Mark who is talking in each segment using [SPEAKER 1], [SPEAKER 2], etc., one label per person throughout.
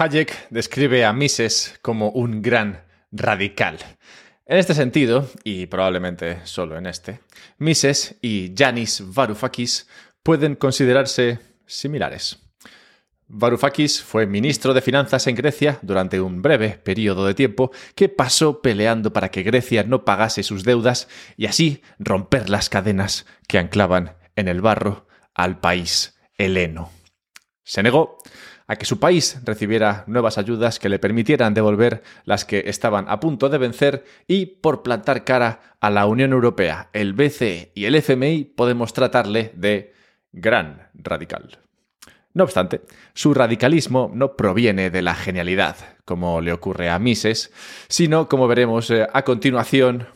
[SPEAKER 1] Hayek describe a Mises como un gran radical. En este sentido, y probablemente solo en este, Mises y Yanis Varoufakis pueden considerarse similares. Varoufakis fue ministro de Finanzas en Grecia durante un breve periodo de tiempo que pasó peleando para que Grecia no pagase sus deudas y así romper las cadenas que anclaban en el barro al país heleno. Se negó a que su país recibiera nuevas ayudas que le permitieran devolver las que estaban a punto de vencer y por plantar cara a la Unión Europea, el BCE y el FMI podemos tratarle de gran radical. No obstante, su radicalismo no proviene de la genialidad, como le ocurre a Mises, sino, como veremos eh, a continuación,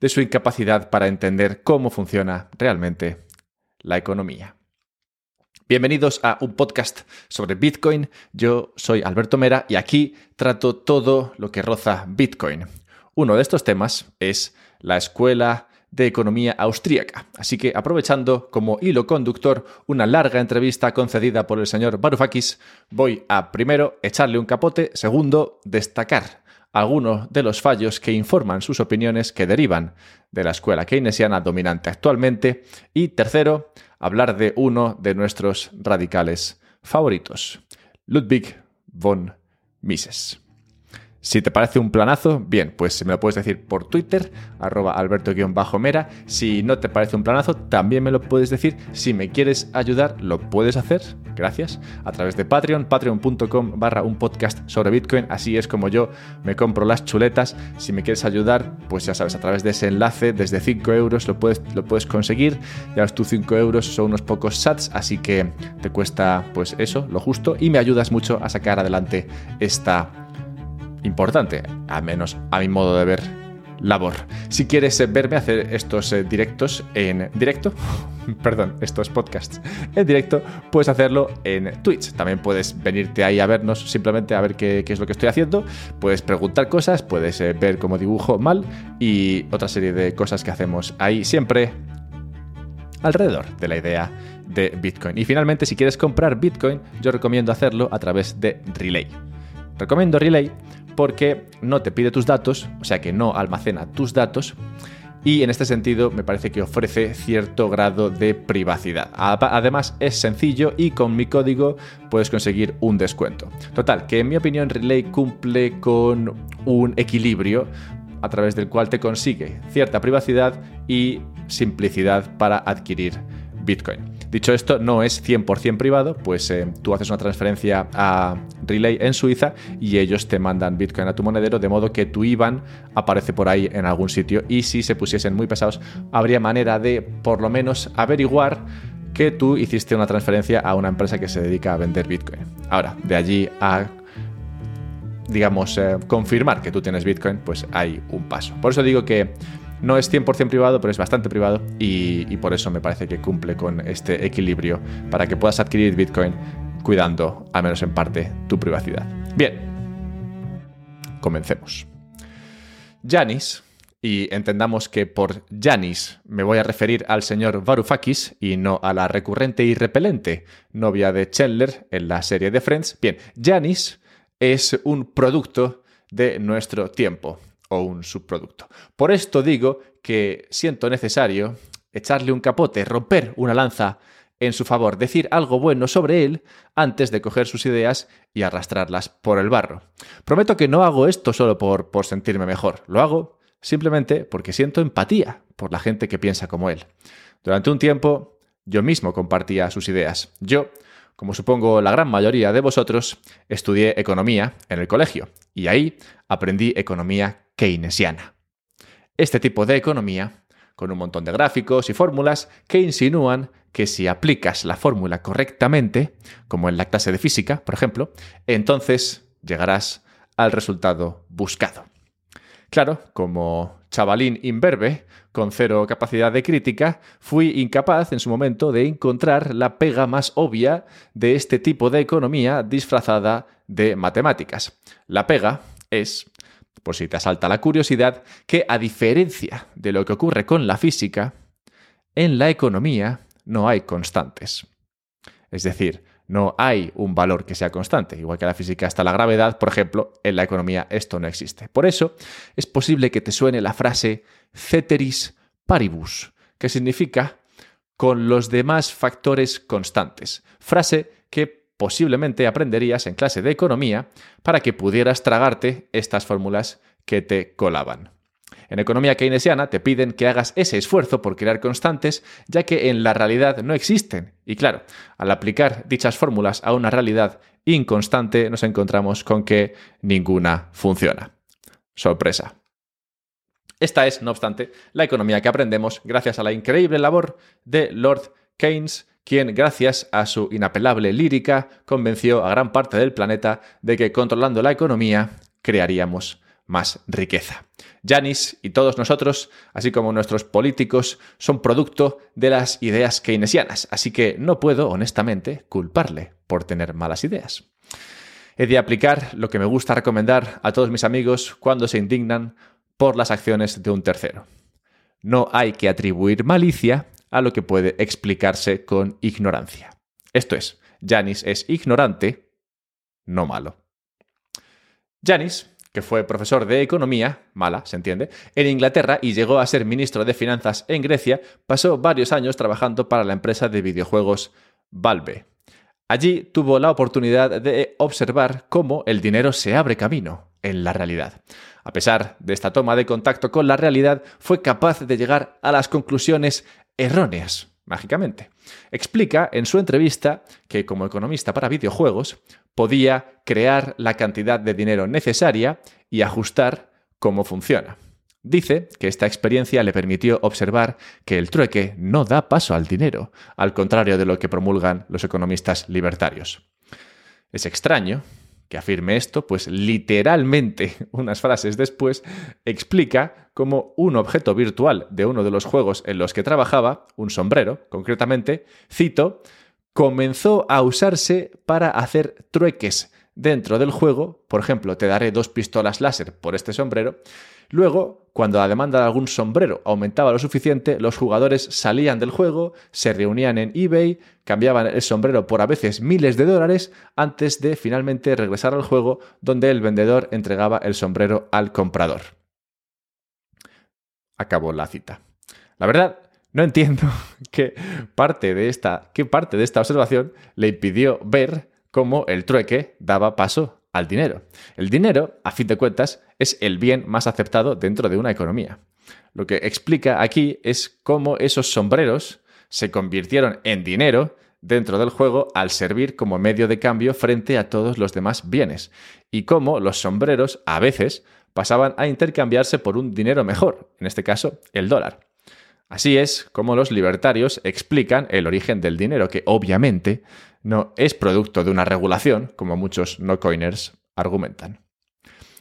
[SPEAKER 1] de su incapacidad para entender cómo funciona realmente la economía. Bienvenidos a un podcast sobre Bitcoin. Yo soy Alberto Mera y aquí trato todo lo que roza Bitcoin. Uno de estos temas es la escuela de economía austríaca. Así que aprovechando como hilo conductor una larga entrevista concedida por el señor Varoufakis, voy a primero echarle un capote, segundo destacar algunos de los fallos que informan sus opiniones que derivan de la escuela keynesiana dominante actualmente y tercero, hablar de uno de nuestros radicales favoritos, Ludwig von Mises. Si te parece un planazo, bien, pues me lo puedes decir por Twitter, arroba alberto-mera. Si no te parece un planazo, también me lo puedes decir. Si me quieres ayudar, lo puedes hacer, gracias, a través de Patreon, patreon.com barra un podcast sobre Bitcoin. Así es como yo me compro las chuletas. Si me quieres ayudar, pues ya sabes, a través de ese enlace, desde 5 euros lo puedes, lo puedes conseguir. Ya ves, tú 5 euros son unos pocos sats, así que te cuesta pues eso, lo justo, y me ayudas mucho a sacar adelante esta importante, al menos a mi modo de ver, labor. Si quieres eh, verme hacer estos eh, directos en directo, perdón, estos podcasts en directo, puedes hacerlo en Twitch. También puedes venirte ahí a vernos, simplemente a ver qué, es lo que estoy haciendo. Puedes preguntar cosas, puedes eh, ver cómo dibujo mal y otra serie de cosas que hacemos ahí siempre alrededor de la idea de Bitcoin. Y finalmente, si quieres comprar Bitcoin, yo recomiendo hacerlo a través de Relay. Recomiendo Relay porque no te pide tus datos, o sea que no almacena tus datos. Y en este sentido me parece que ofrece cierto grado de privacidad. Además es sencillo y con mi código puedes conseguir un descuento. Total, que en mi opinión Relay cumple con un equilibrio a través del cual te consigue cierta privacidad y simplicidad para adquirir Bitcoin. Dicho esto, no es 100% privado, pues eh, tú haces una transferencia a Relay en Suiza y ellos te mandan Bitcoin a tu monedero, de modo que tu IBAN aparece por ahí en algún sitio y si se pusiesen muy pesados, habría manera de por lo menos averiguar que tú hiciste una transferencia a una empresa que se dedica a vender Bitcoin. Ahora, de allí a digamos, eh, confirmar que tú tienes Bitcoin, pues hay un paso. Por eso digo que no es 100% privado, pero es bastante privado y, por eso me parece que cumple con este equilibrio para que puedas adquirir Bitcoin cuidando, al menos en parte, tu privacidad. Bien, comencemos. Janis, y entendamos que por Janis me voy a referir al señor Varoufakis y no a la recurrente y repelente novia de Chandler en la serie de Friends. Bien, Janis es un producto de nuestro tiempo o un subproducto. Por esto digo que siento necesario echarle un capote, romper una lanza en su favor, decir algo bueno sobre él antes de coger sus ideas y arrastrarlas por el barro. Prometo que no hago esto solo por, por sentirme mejor, lo hago simplemente porque siento empatía por la gente que piensa como él. Durante un tiempo yo mismo compartía sus ideas. Yo como supongo la gran mayoría de vosotros, estudié economía en el colegio y ahí aprendí economía keynesiana. Este tipo de economía, con un montón de gráficos y fórmulas que insinúan que si aplicas la fórmula correctamente, como en la clase de física, por ejemplo, entonces llegarás al resultado buscado. Claro, como chavalín imberbe, con cero capacidad de crítica, fui incapaz en su momento de encontrar la pega más obvia de este tipo de economía disfrazada de matemáticas. La pega es, por si te asalta la curiosidad, que a diferencia de lo que ocurre con la física, en la economía no hay constantes. Es decir, No hay un valor que sea constante. Igual que la física está la gravedad, por ejemplo, en la economía esto no existe. Por eso es posible que te suene la frase ceteris paribus, que significa con los demás factores constantes. Frase que posiblemente aprenderías en clase de economía para que pudieras tragarte estas fórmulas que te colaban. En economía keynesiana te piden que hagas ese esfuerzo por crear constantes, ya que en la realidad no existen. Y claro, al aplicar dichas fórmulas a una realidad inconstante, nos encontramos con que ninguna funciona. Sorpresa. Esta es, no obstante, la economía que aprendemos gracias a la increíble labor de Lord Keynes, quien, gracias a su inapelable lírica, convenció a gran parte del planeta de que controlando la economía crearíamos más riqueza. Janis y todos nosotros, así como nuestros políticos, son producto de las ideas keynesianas, así que no puedo, honestamente, culparle por tener malas ideas. He de aplicar lo que me gusta recomendar a todos mis amigos cuando se indignan por las acciones de un tercero. No hay que atribuir malicia a lo que puede explicarse con ignorancia. Esto es, Janis es ignorante, no malo. Janis que fue profesor de economía, mala, se entiende, en Inglaterra y llegó a ser ministro de Finanzas en Grecia, pasó varios años trabajando para la empresa de videojuegos Valve. Allí tuvo la oportunidad de observar cómo el dinero se abre camino en la realidad. A pesar de esta toma de contacto con la realidad, fue capaz de llegar a las conclusiones erróneas, mágicamente. Explica en su entrevista que como economista para videojuegos, podía crear la cantidad de dinero necesaria y ajustar cómo funciona. Dice que esta experiencia le permitió observar que el trueque no da paso al dinero, al contrario de lo que promulgan los economistas libertarios. Es extraño que afirme esto, pues literalmente unas frases después explica cómo un objeto virtual de uno de los juegos en los que trabajaba, un sombrero, concretamente, cito, comenzó a usarse para hacer trueques dentro del juego. Por ejemplo, te daré dos pistolas láser por este sombrero. Luego, cuando la demanda de algún sombrero aumentaba lo suficiente, los jugadores salían del juego, se reunían en eBay, cambiaban el sombrero por a veces miles de dólares antes de finalmente regresar al juego donde el vendedor entregaba el sombrero al comprador. Acabó la cita. La verdad no entiendo qué parte de esta, qué parte de esta observación le impidió ver cómo el trueque daba paso al dinero. El dinero, a fin de cuentas, es el bien más aceptado dentro de una economía. Lo que explica aquí es cómo esos sombreros se convirtieron en dinero dentro del juego al servir como medio de cambio frente a todos los demás bienes, y cómo los sombreros a veces pasaban a intercambiarse por un dinero mejor, en este caso el dólar. Así es como los libertarios explican el origen del dinero, que obviamente no es producto de una regulación, como muchos no coiners argumentan.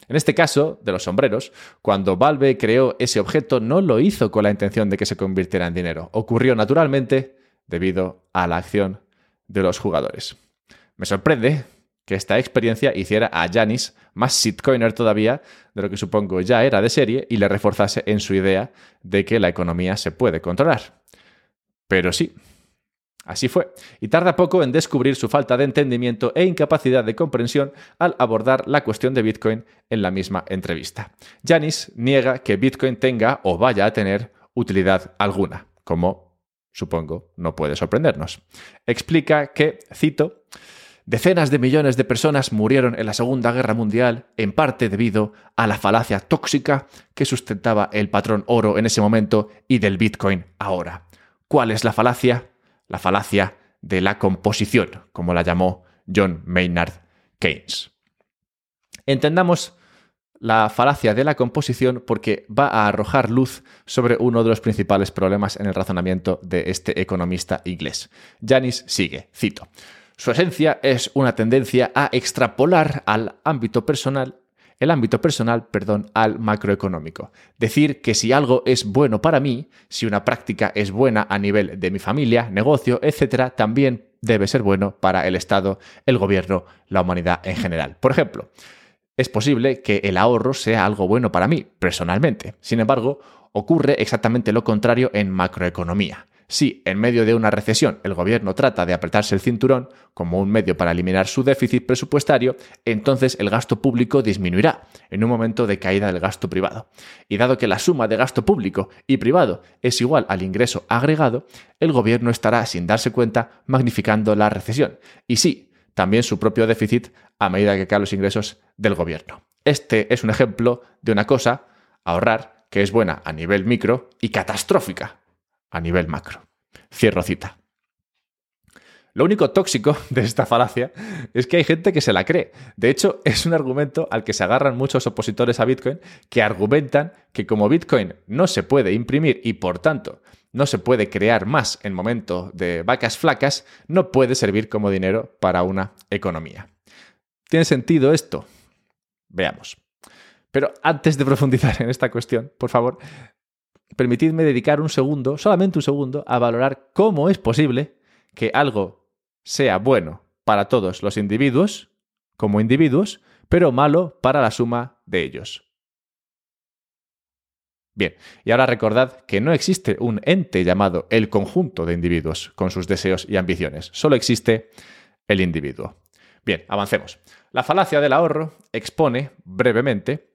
[SPEAKER 1] En este caso, de los sombreros, cuando Valve creó ese objeto no lo hizo con la intención de que se convirtiera en dinero, ocurrió naturalmente debido a la acción de los jugadores. Me sorprende que esta experiencia hiciera a Janis más shitcoiner todavía de lo que supongo ya era de serie y le reforzase en su idea de que la economía se puede controlar. Pero sí, así fue, y tarda poco en descubrir su falta de entendimiento e incapacidad de comprensión al abordar la cuestión de Bitcoin en la misma entrevista. Janis niega que Bitcoin tenga o vaya a tener utilidad alguna, como supongo no puede sorprendernos. Explica que, cito, Decenas de millones de personas murieron en la Segunda Guerra Mundial, en parte debido a la falacia tóxica que sustentaba el patrón oro en ese momento y del Bitcoin ahora. ¿Cuál es la falacia? La falacia de la composición, como la llamó John Maynard Keynes. Entendamos la falacia de la composición porque va a arrojar luz sobre uno de los principales problemas en el razonamiento de este economista inglés. Janis sigue, cito. Su esencia es una tendencia a extrapolar al ámbito personal el ámbito personal, perdón, al macroeconómico. Decir que si algo es bueno para mí, si una práctica es buena a nivel de mi familia, negocio, etc., también debe ser bueno para el Estado, el gobierno, la humanidad en general. Por ejemplo, es posible que el ahorro sea algo bueno para mí, personalmente. Sin embargo, ocurre exactamente lo contrario en macroeconomía. Si en medio de una recesión el gobierno trata de apretarse el cinturón como un medio para eliminar su déficit presupuestario, entonces el gasto público disminuirá en un momento de caída del gasto privado. Y dado que la suma de gasto público y privado es igual al ingreso agregado, el gobierno estará, sin darse cuenta, magnificando la recesión. Y sí, también su propio déficit a medida que caen los ingresos del gobierno. Este es un ejemplo de una cosa, ahorrar, que es buena a nivel micro y catastrófica a nivel macro. Cierro cita. Lo único tóxico de esta falacia es que hay gente que se la cree. De hecho, es un argumento al que se agarran muchos opositores a Bitcoin que argumentan que como Bitcoin no se puede imprimir y por tanto no se puede crear más en momento de vacas flacas, no puede servir como dinero para una economía. ¿Tiene sentido esto? Veamos. Pero antes de profundizar en esta cuestión, por favor, permitidme dedicar un segundo, solamente un segundo, a valorar cómo es posible que algo sea bueno para todos los individuos, como individuos, pero malo para la suma de ellos. Bien, y ahora recordad que no existe un ente llamado el conjunto de individuos con sus deseos y ambiciones, solo existe el individuo. Bien, avancemos. La falacia del ahorro expone brevemente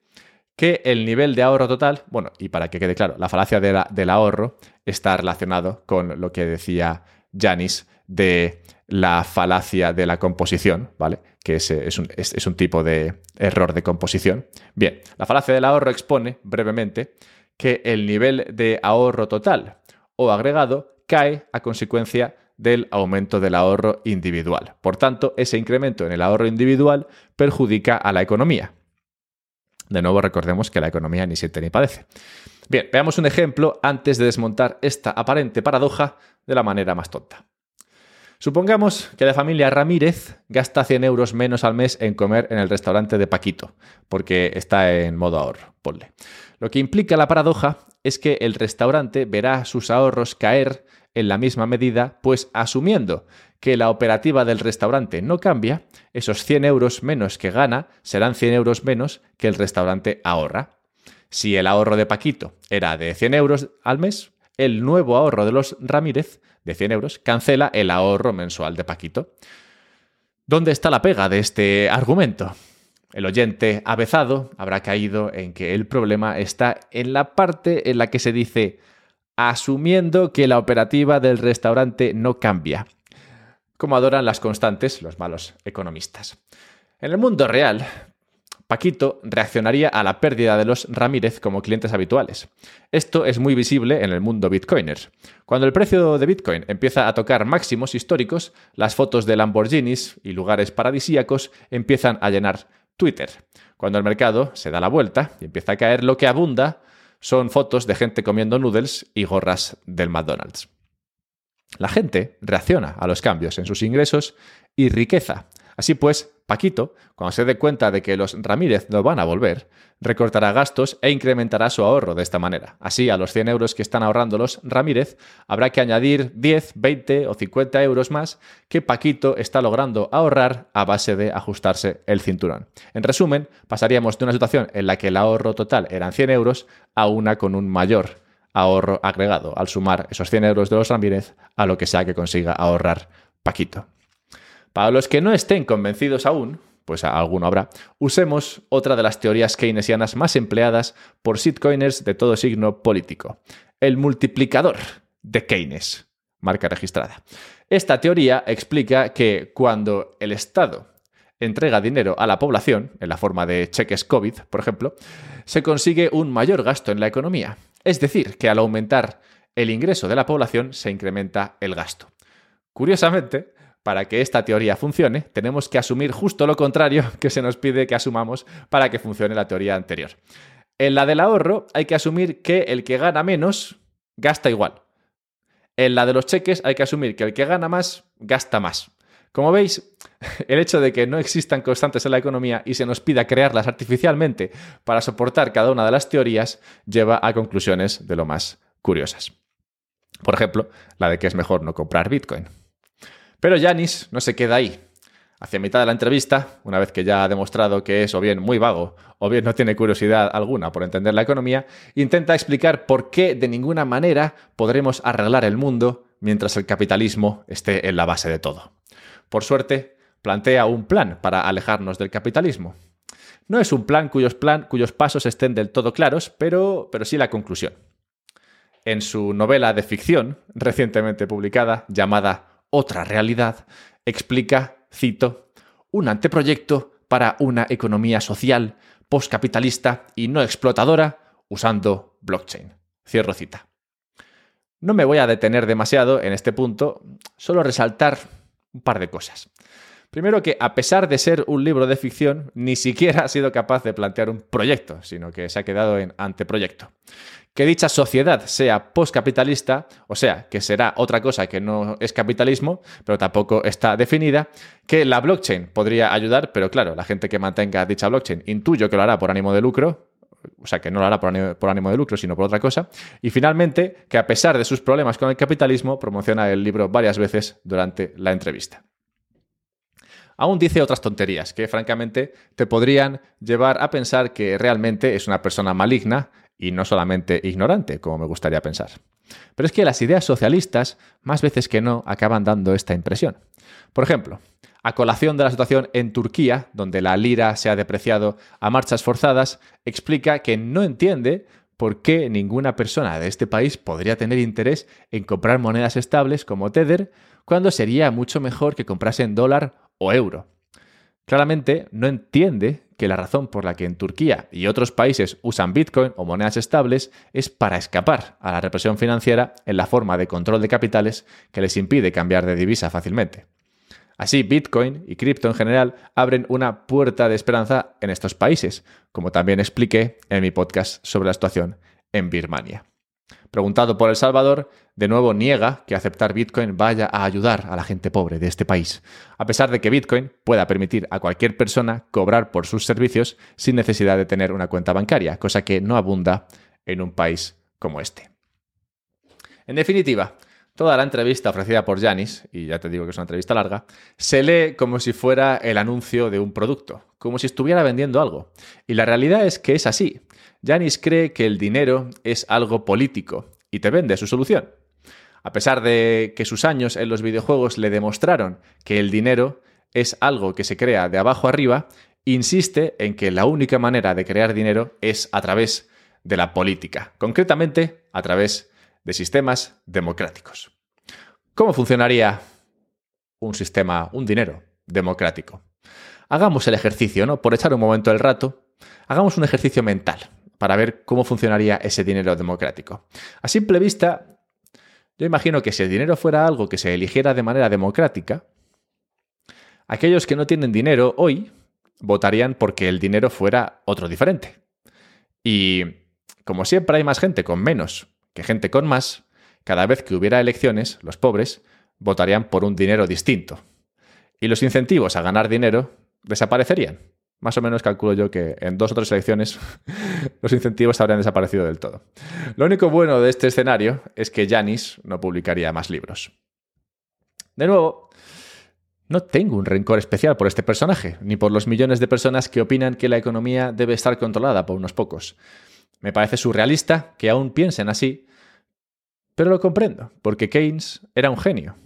[SPEAKER 1] que el nivel de ahorro total, bueno, y para que quede claro, la falacia del ahorro está relacionado con lo que decía Janis de la falacia de la composición, ¿vale? Que es, un, es un tipo de error de composición. Bien, la falacia del ahorro expone brevemente que el nivel de ahorro total o agregado cae a consecuencia del aumento del ahorro individual. Por tanto, ese incremento en el ahorro individual perjudica a la economía. De nuevo, recordemos que la economía ni siente ni padece. Bien, veamos un ejemplo antes de desmontar esta aparente paradoja de la manera más tonta. Supongamos que la familia Ramírez gasta 100 euros menos al mes en comer en el restaurante de Paquito, porque está en modo ahorro, ponle. Lo que implica la paradoja es que el restaurante verá sus ahorros caer en la misma medida, pues asumiendo que la operativa del restaurante no cambia, esos 100 euros menos que gana serán 100 euros menos que el restaurante ahorra. Si el ahorro de Paquito era de 100 euros al mes, el nuevo ahorro de los Ramírez de 100 euros cancela el ahorro mensual de Paquito. ¿Dónde está la pega de este argumento? El oyente avezado habrá caído en que el problema está en la parte en la que se dice asumiendo que la operativa del restaurante no cambia, como adoran las constantes los malos economistas. En el mundo real, Paquito reaccionaría a la pérdida de los Ramírez como clientes habituales. Esto es muy visible en el mundo bitcoiner. Cuando el precio de Bitcoin empieza a tocar máximos históricos, las fotos de Lamborghinis y lugares paradisíacos empiezan a llenar Twitter. Cuando el mercado se da la vuelta y empieza a caer, lo que abunda son fotos de gente comiendo noodles y gorras del McDonald's. La gente reacciona a los cambios en sus ingresos y riqueza. Así pues, Paquito, cuando se dé cuenta de que los Ramírez no van a volver, recortará gastos e incrementará su ahorro de esta manera. Así, a los 100 euros que están ahorrando los Ramírez, habrá que añadir 10, 20 o 50 euros más que Paquito está logrando ahorrar a base de ajustarse el cinturón. En resumen, pasaríamos de una situación en la que el ahorro total eran 100 euros a una con un mayor ahorro agregado, al sumar esos 100 euros de los Ramírez a lo que sea que consiga ahorrar Paquito. Para los que no estén convencidos aún, pues alguno habrá, usemos otra de las teorías keynesianas más empleadas por sitcoiners de todo signo político, el multiplicador de Keynes, marca registrada. Esta teoría explica que cuando el Estado entrega dinero a la población, en la forma de cheques COVID, por ejemplo, se consigue un mayor gasto en la economía. Es decir, que al aumentar el ingreso de la población se incrementa el gasto. Curiosamente, para que esta teoría funcione, tenemos que asumir justo lo contrario que se nos pide que asumamos para que funcione la teoría anterior. En la del ahorro hay que asumir que el que gana menos gasta igual. En la de los cheques hay que asumir que el que gana más gasta más. Como veis, el hecho de que no existan constantes en la economía y se nos pida crearlas artificialmente para soportar cada una de las teorías lleva a conclusiones de lo más curiosas. Por ejemplo, la de que es mejor no comprar Bitcoin. Pero Yanis no se queda ahí. Hacia mitad de la entrevista, una vez que ya ha demostrado que es o bien muy vago o bien no tiene curiosidad alguna por entender la economía, intenta explicar por qué de ninguna manera podremos arreglar el mundo mientras el capitalismo esté en la base de todo. Por suerte, plantea un plan para alejarnos del capitalismo. No es un plan cuyos, pasos estén del todo claros, pero sí la conclusión. En su novela de ficción, recientemente publicada, llamada Otra realidad, explica, cito, un anteproyecto para una economía social, postcapitalista y no explotadora usando blockchain. Cierro cita. No me voy a detener demasiado en este punto, solo resaltar un par de cosas. Primero que, a pesar de ser un libro de ficción, ni siquiera ha sido capaz de plantear un proyecto, sino que se ha quedado en anteproyecto. Que dicha sociedad sea postcapitalista, o sea, que será otra cosa que no es capitalismo, pero tampoco está definida, que la blockchain podría ayudar, pero claro, la gente que mantenga dicha blockchain intuyo que lo hará por ánimo de lucro, o sea, que no lo hará por ánimo, por ánimo, de lucro, sino por otra cosa. Y finalmente, que a pesar de sus problemas con el capitalismo, promociona el libro varias veces durante la entrevista aún dice otras tonterías que francamente te podrían llevar a pensar que realmente es una persona maligna y no solamente ignorante, como me gustaría pensar. Pero es que las ideas socialistas, más veces que no, acaban dando esta impresión. Por ejemplo, a colación de la situación en Turquía, donde la lira se ha depreciado a marchas forzadas, explica que no entiende por qué ninguna persona de este país podría tener interés en comprar monedas estables como Tether, cuando sería mucho mejor que comprasen dólar o euro. Claramente no entiende que la razón por la que en Turquía y otros países usan Bitcoin o monedas estables es para escapar a la represión financiera en la forma de control de capitales que les impide cambiar de divisa fácilmente. Así, Bitcoin y cripto en general abren una puerta de esperanza en estos países, como también expliqué en mi podcast sobre la situación en Birmania. Preguntado por El Salvador, de nuevo niega que aceptar Bitcoin vaya a ayudar a la gente pobre de este país, a pesar de que Bitcoin pueda permitir a cualquier persona cobrar por sus servicios sin necesidad de tener una cuenta bancaria, cosa que no abunda en un país como este. En definitiva, toda la entrevista ofrecida por Janis, y ya te digo que es una entrevista larga, se lee como si fuera el anuncio de un producto, como si estuviera vendiendo algo. Y la realidad es que es así. Janis cree que el dinero es algo político y te vende su solución. A pesar de que sus años en los videojuegos le demostraron que el dinero es algo que se crea de abajo arriba, insiste en que la única manera de crear dinero es a través de la política, concretamente a través de sistemas democráticos. ¿Cómo funcionaría un sistema, un dinero democrático? Hagamos el ejercicio, ¿no? Por echar un momento el rato, hagamos un ejercicio mental para ver cómo funcionaría ese dinero democrático. A simple vista, yo imagino que si el dinero fuera algo que se eligiera de manera democrática, aquellos que no tienen dinero hoy votarían porque el dinero fuera otro diferente. Y como siempre hay más gente con menos que gente con más, cada vez que hubiera elecciones, los pobres votarían por un dinero distinto. Y los incentivos a ganar dinero desaparecerían. Más o menos calculo yo que en dos o tres elecciones los incentivos habrían desaparecido del todo. Lo único bueno de este escenario es que Janis no publicaría más libros. De nuevo, no tengo un rencor especial por este personaje, ni por los millones de personas que opinan que la economía debe estar controlada por unos pocos. Me parece surrealista que aún piensen así, pero lo comprendo, porque Keynes era un genio.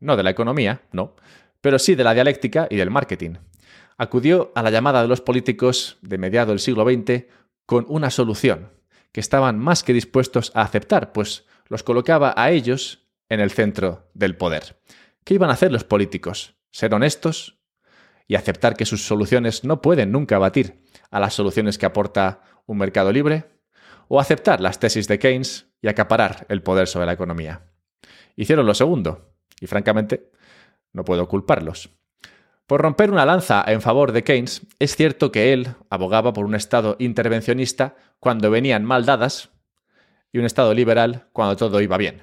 [SPEAKER 1] No de la economía, no, pero sí de la dialéctica y del marketing acudió a la llamada de los políticos de mediado del siglo XX con una solución que estaban más que dispuestos a aceptar, pues los colocaba a ellos en el centro del poder. ¿Qué iban a hacer los políticos? ¿Ser honestos y aceptar que sus soluciones no pueden nunca batir a las soluciones que aporta un mercado libre? ¿O aceptar las tesis de Keynes y acaparar el poder sobre la economía? Hicieron lo segundo, y francamente no puedo culparlos. Por romper una lanza en favor de Keynes, es cierto que él abogaba por un Estado intervencionista cuando venían mal dadas y un Estado liberal cuando todo iba bien.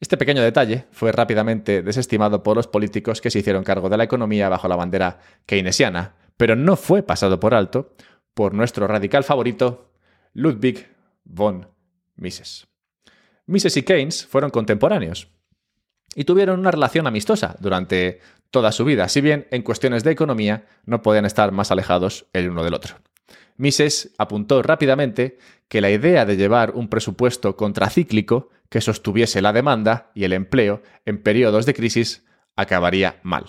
[SPEAKER 1] Este pequeño detalle fue rápidamente desestimado por los políticos que se hicieron cargo de la economía bajo la bandera keynesiana, pero no fue pasado por alto por nuestro radical favorito, Ludwig von Mises. Mises y Keynes fueron contemporáneos y tuvieron una relación amistosa durante toda su vida, si bien en cuestiones de economía no podían estar más alejados el uno del otro. Mises apuntó rápidamente que la idea de llevar un presupuesto contracíclico que sostuviese la demanda y el empleo en periodos de crisis acabaría mal.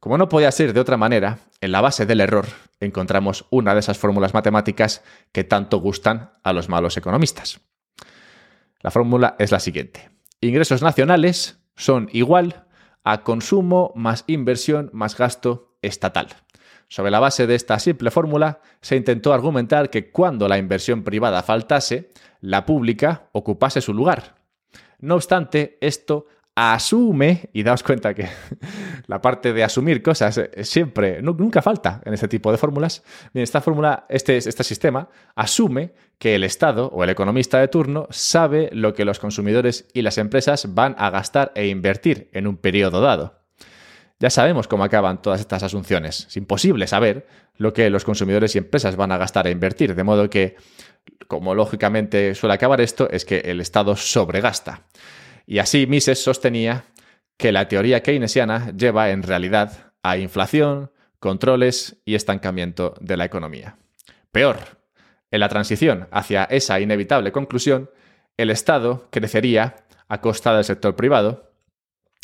[SPEAKER 1] Como no podía ser de otra manera, en la base del error encontramos una de esas fórmulas matemáticas que tanto gustan a los malos economistas. La fórmula es la siguiente. Ingresos nacionales son igual a consumo más inversión más gasto estatal. Sobre la base de esta simple fórmula, se intentó argumentar que cuando la inversión privada faltase, la pública ocupase su lugar. No obstante, esto asume, y daos cuenta que la parte de asumir cosas eh, siempre, nunca falta en este tipo de fórmulas, esta fórmula, este, este sistema, asume que el Estado o el economista de turno sabe lo que los consumidores y las empresas van a gastar e invertir en un periodo dado. Ya sabemos cómo acaban todas estas asunciones. Es imposible saber lo que los consumidores y empresas van a gastar e invertir, de modo que, como lógicamente suele acabar esto, es que el Estado sobregasta. Y así Mises sostenía que la teoría keynesiana lleva en realidad a inflación, controles y estancamiento de la economía. Peor, en la transición hacia esa inevitable conclusión, el Estado crecería a costa del sector privado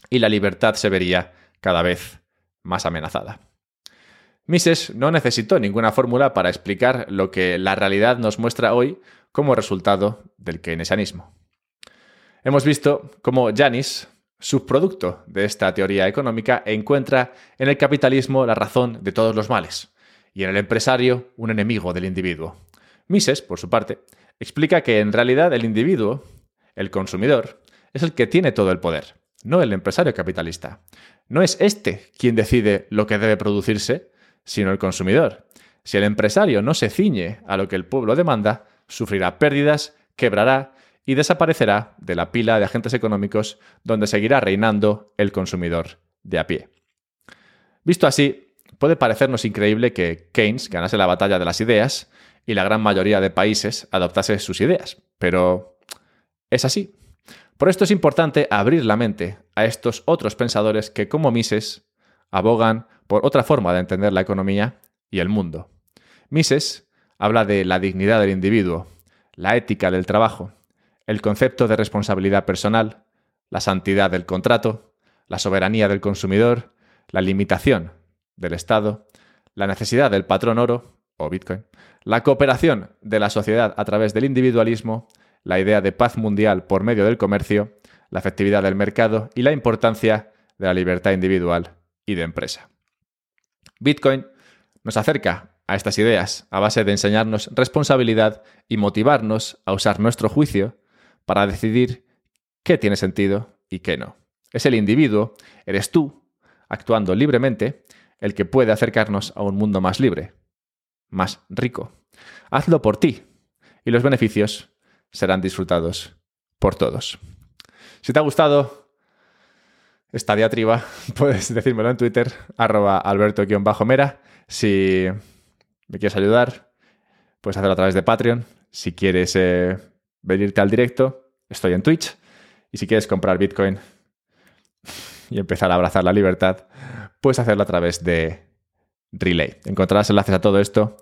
[SPEAKER 1] y la libertad se vería cada vez más amenazada. Mises no necesitó ninguna fórmula para explicar lo que la realidad nos muestra hoy como resultado del keynesianismo. Hemos visto cómo Janis, subproducto de esta teoría económica, encuentra en el capitalismo la razón de todos los males y en el empresario un enemigo del individuo. Mises, por su parte, explica que en realidad el individuo, el consumidor, es el que tiene todo el poder, no el empresario capitalista. No es este quien decide lo que debe producirse, sino el consumidor. Si el empresario no se ciñe a lo que el pueblo demanda, sufrirá pérdidas, quebrará y desaparecerá de la pila de agentes económicos donde seguirá reinando el consumidor de a pie. Visto así, puede parecernos increíble que Keynes ganase la batalla de las ideas y la gran mayoría de países adoptase sus ideas, pero es así. Por esto es importante abrir la mente a estos otros pensadores que, como Mises, abogan por otra forma de entender la economía y el mundo. Mises habla de la dignidad del individuo, la ética del trabajo, el concepto de responsabilidad personal, la santidad del contrato, la soberanía del consumidor, la limitación del Estado, la necesidad del patrón oro o Bitcoin, la cooperación de la sociedad a través del individualismo, la idea de paz mundial por medio del comercio, la efectividad del mercado y la importancia de la libertad individual y de empresa. Bitcoin nos acerca a estas ideas a base de enseñarnos responsabilidad y motivarnos a usar nuestro juicio para decidir qué tiene sentido y qué no. Es el individuo, eres tú, actuando libremente, el que puede acercarnos a un mundo más libre, más rico. Hazlo por ti y los beneficios serán disfrutados por todos. Si te ha gustado esta diatriba, puedes decírmelo en Twitter, arroba alberto-mera. Si me quieres ayudar, puedes hacerlo a través de Patreon. Si quieres eh, venirte al directo, estoy en Twitch. Y si quieres comprar Bitcoin y empezar a abrazar la libertad, puedes hacerlo a través de Relay. Encontrarás enlaces a todo esto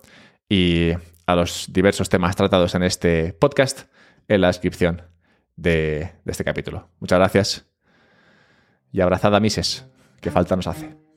[SPEAKER 1] y a los diversos temas tratados en este podcast en la descripción de, este capítulo. Muchas gracias y abrazad a Mises, que falta nos hace.